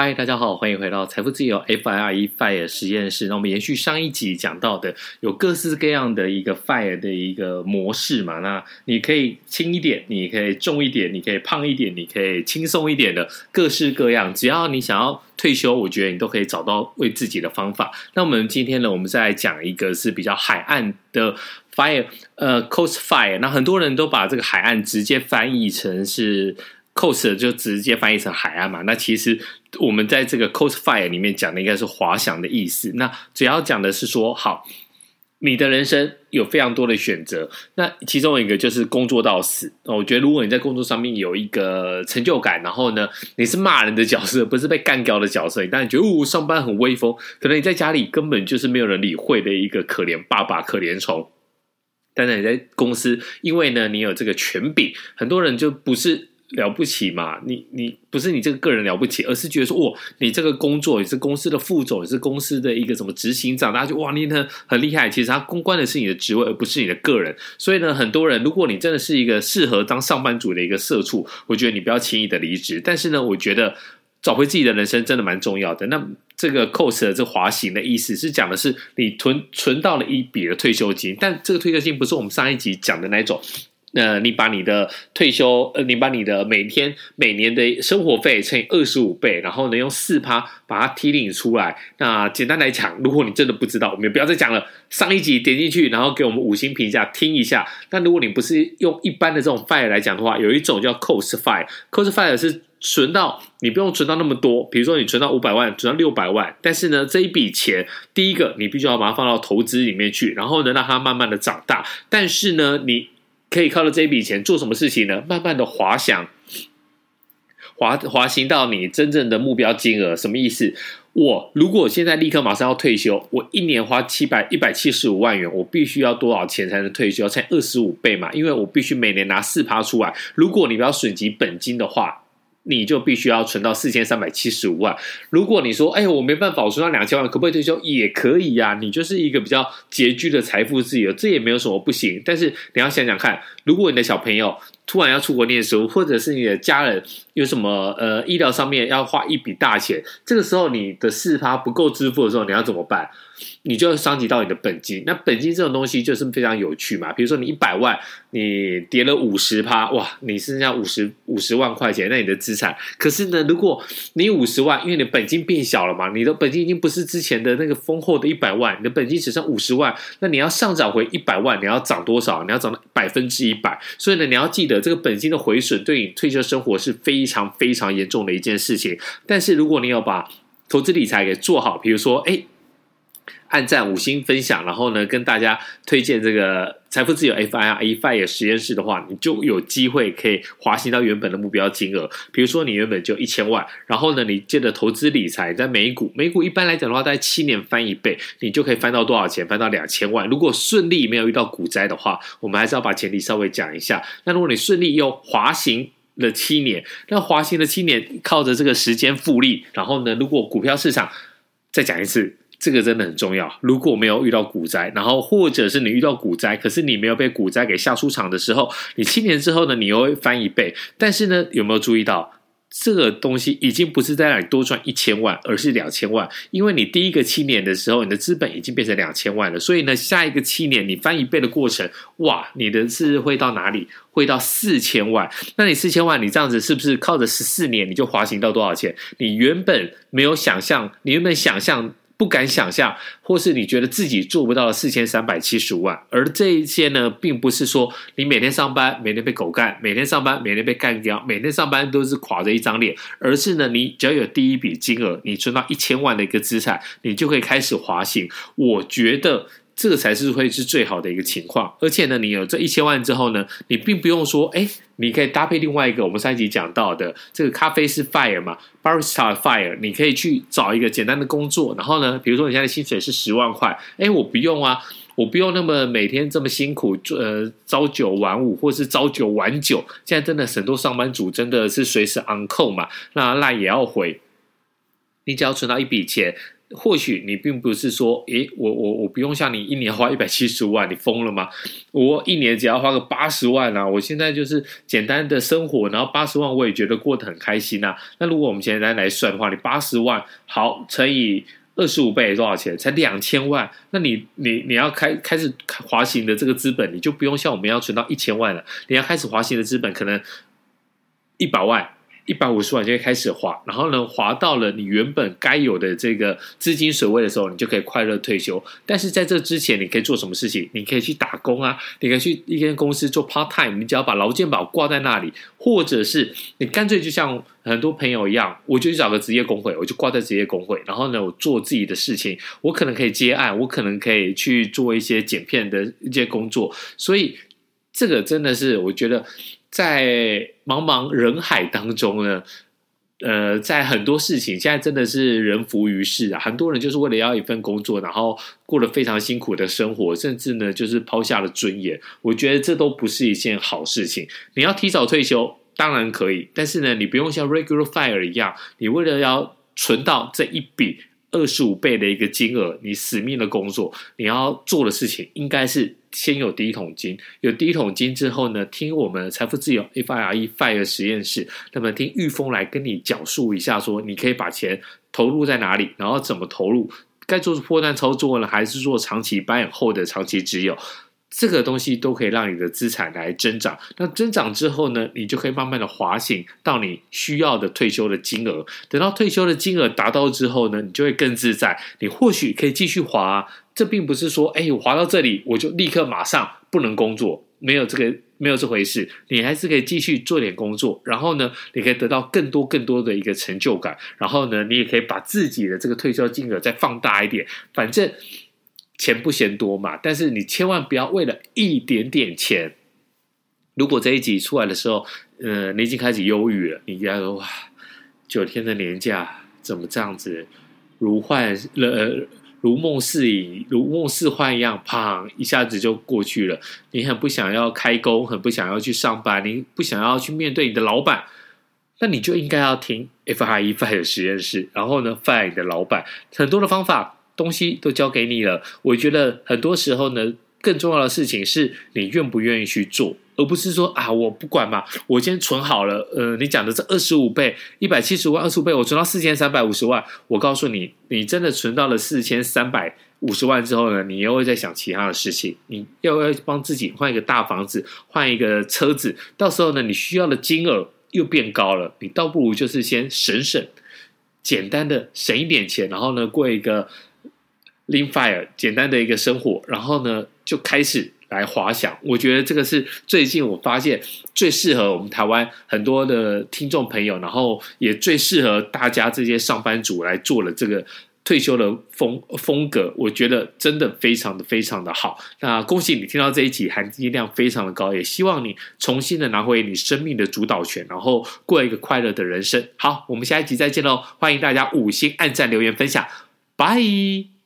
嗨，大家好，欢迎回到财富自由 FIRE FIRE 实验室。那我们延续上一集讲到的，有各式各样的一个 FIRE 的一个模式嘛。那你可以轻一点，你可以重一点，你可以胖一点，你可以轻松一点的，各式各样。只要你想要退休，我觉得你都可以找到为自己的方法。那我们今天呢，我们再来讲一个是比较海岸的 FIRE，呃，Coast FIRE。那很多人都把这个海岸直接翻译成是。Coast 就直接翻译成海岸嘛，那其实我们在这个 Coast Fire 里面讲的应该是滑翔的意思。那主要讲的是说，好，你的人生有非常多的选择，那其中一个就是工作到死。我觉得如果你在工作上面有一个成就感，然后呢，你是骂人的角色，不是被干掉的角色，你当然觉得哦，上班很威风。可能你在家里根本就是没有人理会的一个可怜爸爸、可怜虫。但是你在公司，因为呢，你有这个权柄，很多人就不是。了不起嘛？你你不是你这个个人了不起，而是觉得说，哇，你这个工作，你是公司的副总，你是公司的一个什么执行长，大家就哇，你很很厉害。其实他公关的是你的职位，而不是你的个人。所以呢，很多人，如果你真的是一个适合当上班族的一个社畜，我觉得你不要轻易的离职。但是呢，我觉得找回自己的人生真的蛮重要的。那这个 coast 的这滑行的意思是讲的是你存存到了一笔的退休金，但这个退休金不是我们上一集讲的那种。那你把你的退休，呃，你把你的每天每年的生活费乘以二十五倍，然后呢，用四趴把它提领出来。那简单来讲，如果你真的不知道，我们也不要再讲了。上一集点进去，然后给我们五星评价，听一下。那如果你不是用一般的这种 fire 来讲的话，有一种叫 Cost fire，cost fire 是存到你不用存到那么多，比如说你存到五百万，存到六百万，但是呢，这一笔钱，第一个你必须要把它放到投资里面去，然后呢，让它慢慢的长大。但是呢，你可以靠着这一笔钱做什么事情呢？慢慢的滑翔，滑滑行到你真正的目标金额。什么意思？我如果现在立刻马上要退休，我一年花七百一百七十五万元，我必须要多少钱才能退休？才二十五倍嘛，因为我必须每年拿四趴出来。如果你不要损及本金的话。你就必须要存到四千三百七十五万。如果你说，哎，我没办法，我存到两千万，可不可以退休？也可以呀、你就是一个比较拮据的财富自由，这也没有什么不行。但是你要想想看，如果你的小朋友突然要出国念书，或者是你的家人有什么呃医疗上面要花一笔大钱，这个时候你的四趴不够支付的时候，你要怎么办？你就要伤及到你的本金，那本金这种东西就是非常有趣嘛。比如说你一百万，你跌了五十趴，哇，你剩下五十五十万块钱，那你的资产。可是呢，如果你五十万，因为你本金变小了嘛，你的本金已经不是之前的那个丰厚的一百万，你的本金只剩五十万，那你要上涨回一百万，你要涨多少？你要涨到百分之一百。所以呢，你要记得这个本金的回损对你退休生活是非常非常严重的一件事情。但是如果你要把投资理财给做好，比如说，哎。按赞五星分享，然后呢，跟大家推荐这个财富自由 FIRE FIRE 实验室的话，你就有机会可以滑行到原本的目标金额。比如说你原本就一千万，然后呢，你借着投资理财，在美股，美股一般来讲的话，在七年翻一倍，你就可以翻到多少钱？翻到两千万。如果顺利没有遇到股灾的话，我们还是要把前提稍微讲一下。那如果你顺利又滑行了七年，那滑行了七年，靠着这个时间复利，然后呢，如果股票市场再讲一次。这个真的很重要。如果没有遇到股灾，然后或者是你遇到股灾，可是你没有被股灾给吓出场的时候，你七年之后呢，你又会翻一倍。但是呢，有没有注意到这个东西已经不是在那里多赚一千万，而是两千万？因为你第一个七年的时候，你的资本已经变成两千万了，所以呢，下一个七年你翻一倍的过程，哇，你的是会到哪里？会到四千万。那你四千万，你这样子是不是靠着十四年你就滑行到多少钱？你原本没有想象，你原本想象。不敢想象，或是你觉得自己做不到四千三百七十五万，而这一些呢，并不是说你每天上班，每天被狗干，每天上班，每天被干掉，每天上班都是垮着一张脸，而是呢，你只要有第一笔金额，你存到一千万的一个资产，你就可以开始滑行。我觉得。这个才是会是最好的一个情况，而且呢，你有这一千万之后呢，你并不用说，哎，你可以搭配另外一个我们上一集讲到的这个咖啡师 fire 嘛，barista fire，你可以去找一个简单的工作，然后呢，比如说你现在薪水是十万块，哎，我不用啊，我不用那么每天这么辛苦，呃，朝九晚五或是朝九晚九，现在真的很多上班族真的是随时 on call 嘛，那赖也要回，你只要存到一笔钱。或许你并不是说，诶，我我我不用像你一年花一百七十万，你疯了吗？我一年只要花个八十万啊！我现在就是简单的生活，然后八十万我也觉得过得很开心呐。那如果我们现在来算的话，你八十万好乘以二十五倍多少钱？才两千万。那你你你要开开始滑行的这个资本，你就不用像我们要存到一千万了。你要开始滑行的资本可能一百万。一百五十万就会开始滑，然后呢，滑到了你原本该有的这个资金水位的时候，你就可以快乐退休。但是在这之前，你可以做什么事情？你可以去打工啊，你可以去一间公司做 part time，你只要把劳健保挂在那里，或者是你干脆就像很多朋友一样，我就去找个职业工会，我就挂在职业工会，然后呢，我做自己的事情，我可能可以接案，我可能可以去做一些剪片的一些工作。所以这个真的是我觉得。在茫茫人海当中呢，呃，在很多事情现在真的是人浮于事啊，很多人就是为了要一份工作，然后过得非常辛苦的生活，甚至呢就是抛下了尊严。我觉得这都不是一件好事情。你要提早退休当然可以，但是呢，你不用像 regular fire 一样，你为了要存到这一笔。二十五倍的一个金额，你死命的工作，你要做的事情应该是先有第一桶金。有第一桶金之后呢，听我们财富自由 FIRE FIRE 实验室，那么听玉峰来跟你讲述一下，说你可以把钱投入在哪里，然后怎么投入，该做破蛋操作呢，还是做长期保养后的长期持有？这个东西都可以让你的资产来增长。那增长之后呢，你就可以慢慢的滑行到你需要的退休的金额。等到退休的金额达到之后呢，你就会更自在。你或许可以继续滑。这并不是说，哎，我滑到这里我就立刻马上不能工作，没有这个没有这回事。你还是可以继续做点工作，然后呢，你可以得到更多更多的一个成就感。然后呢，你也可以把自己的这个退休金额再放大一点。反正。钱不嫌多嘛，但是你千万不要为了一点点钱。如果这一集出来的时候，呃，你已经开始忧郁了，你觉得哇，九天的年假怎么这样子，如幻呃如梦似影、如梦似幻一样，砰一下子就过去了。你很不想要开工，很不想要去上班，你不想要去面对你的老板，那你就应该要听 F I E Fire 实验室，然后呢，fire 你的老板，很多的方法。东西都交给你了，我觉得很多时候呢，更重要的事情是你愿不愿意去做，而不是说啊，我不管嘛，我先存好了，呃，你讲的这二十五倍，一百七十万，二十五倍，我存到四千三百五十万，我告诉你，你真的存到了四千三百五十万之后呢，你又会在想其他的事情，你要要帮自己换一个大房子，换一个车子，到时候呢，你需要的金额又变高了，你倒不如就是先省省，简单的省一点钱，然后呢，过一个。Lean Fire 简单的一个生活，然后呢就开始来滑翔。我觉得这个是最近我发现最适合我们台湾很多的听众朋友，然后也最适合大家这些上班族来做的这个退休的风风格。我觉得真的非常的非常的好。那恭喜你听到这一集含金量非常的高，也希望你重新的拿回你生命的主导权，然后过一个快乐的人生。好，我们下一集再见喽！欢迎大家五星按赞、留言、分享，拜。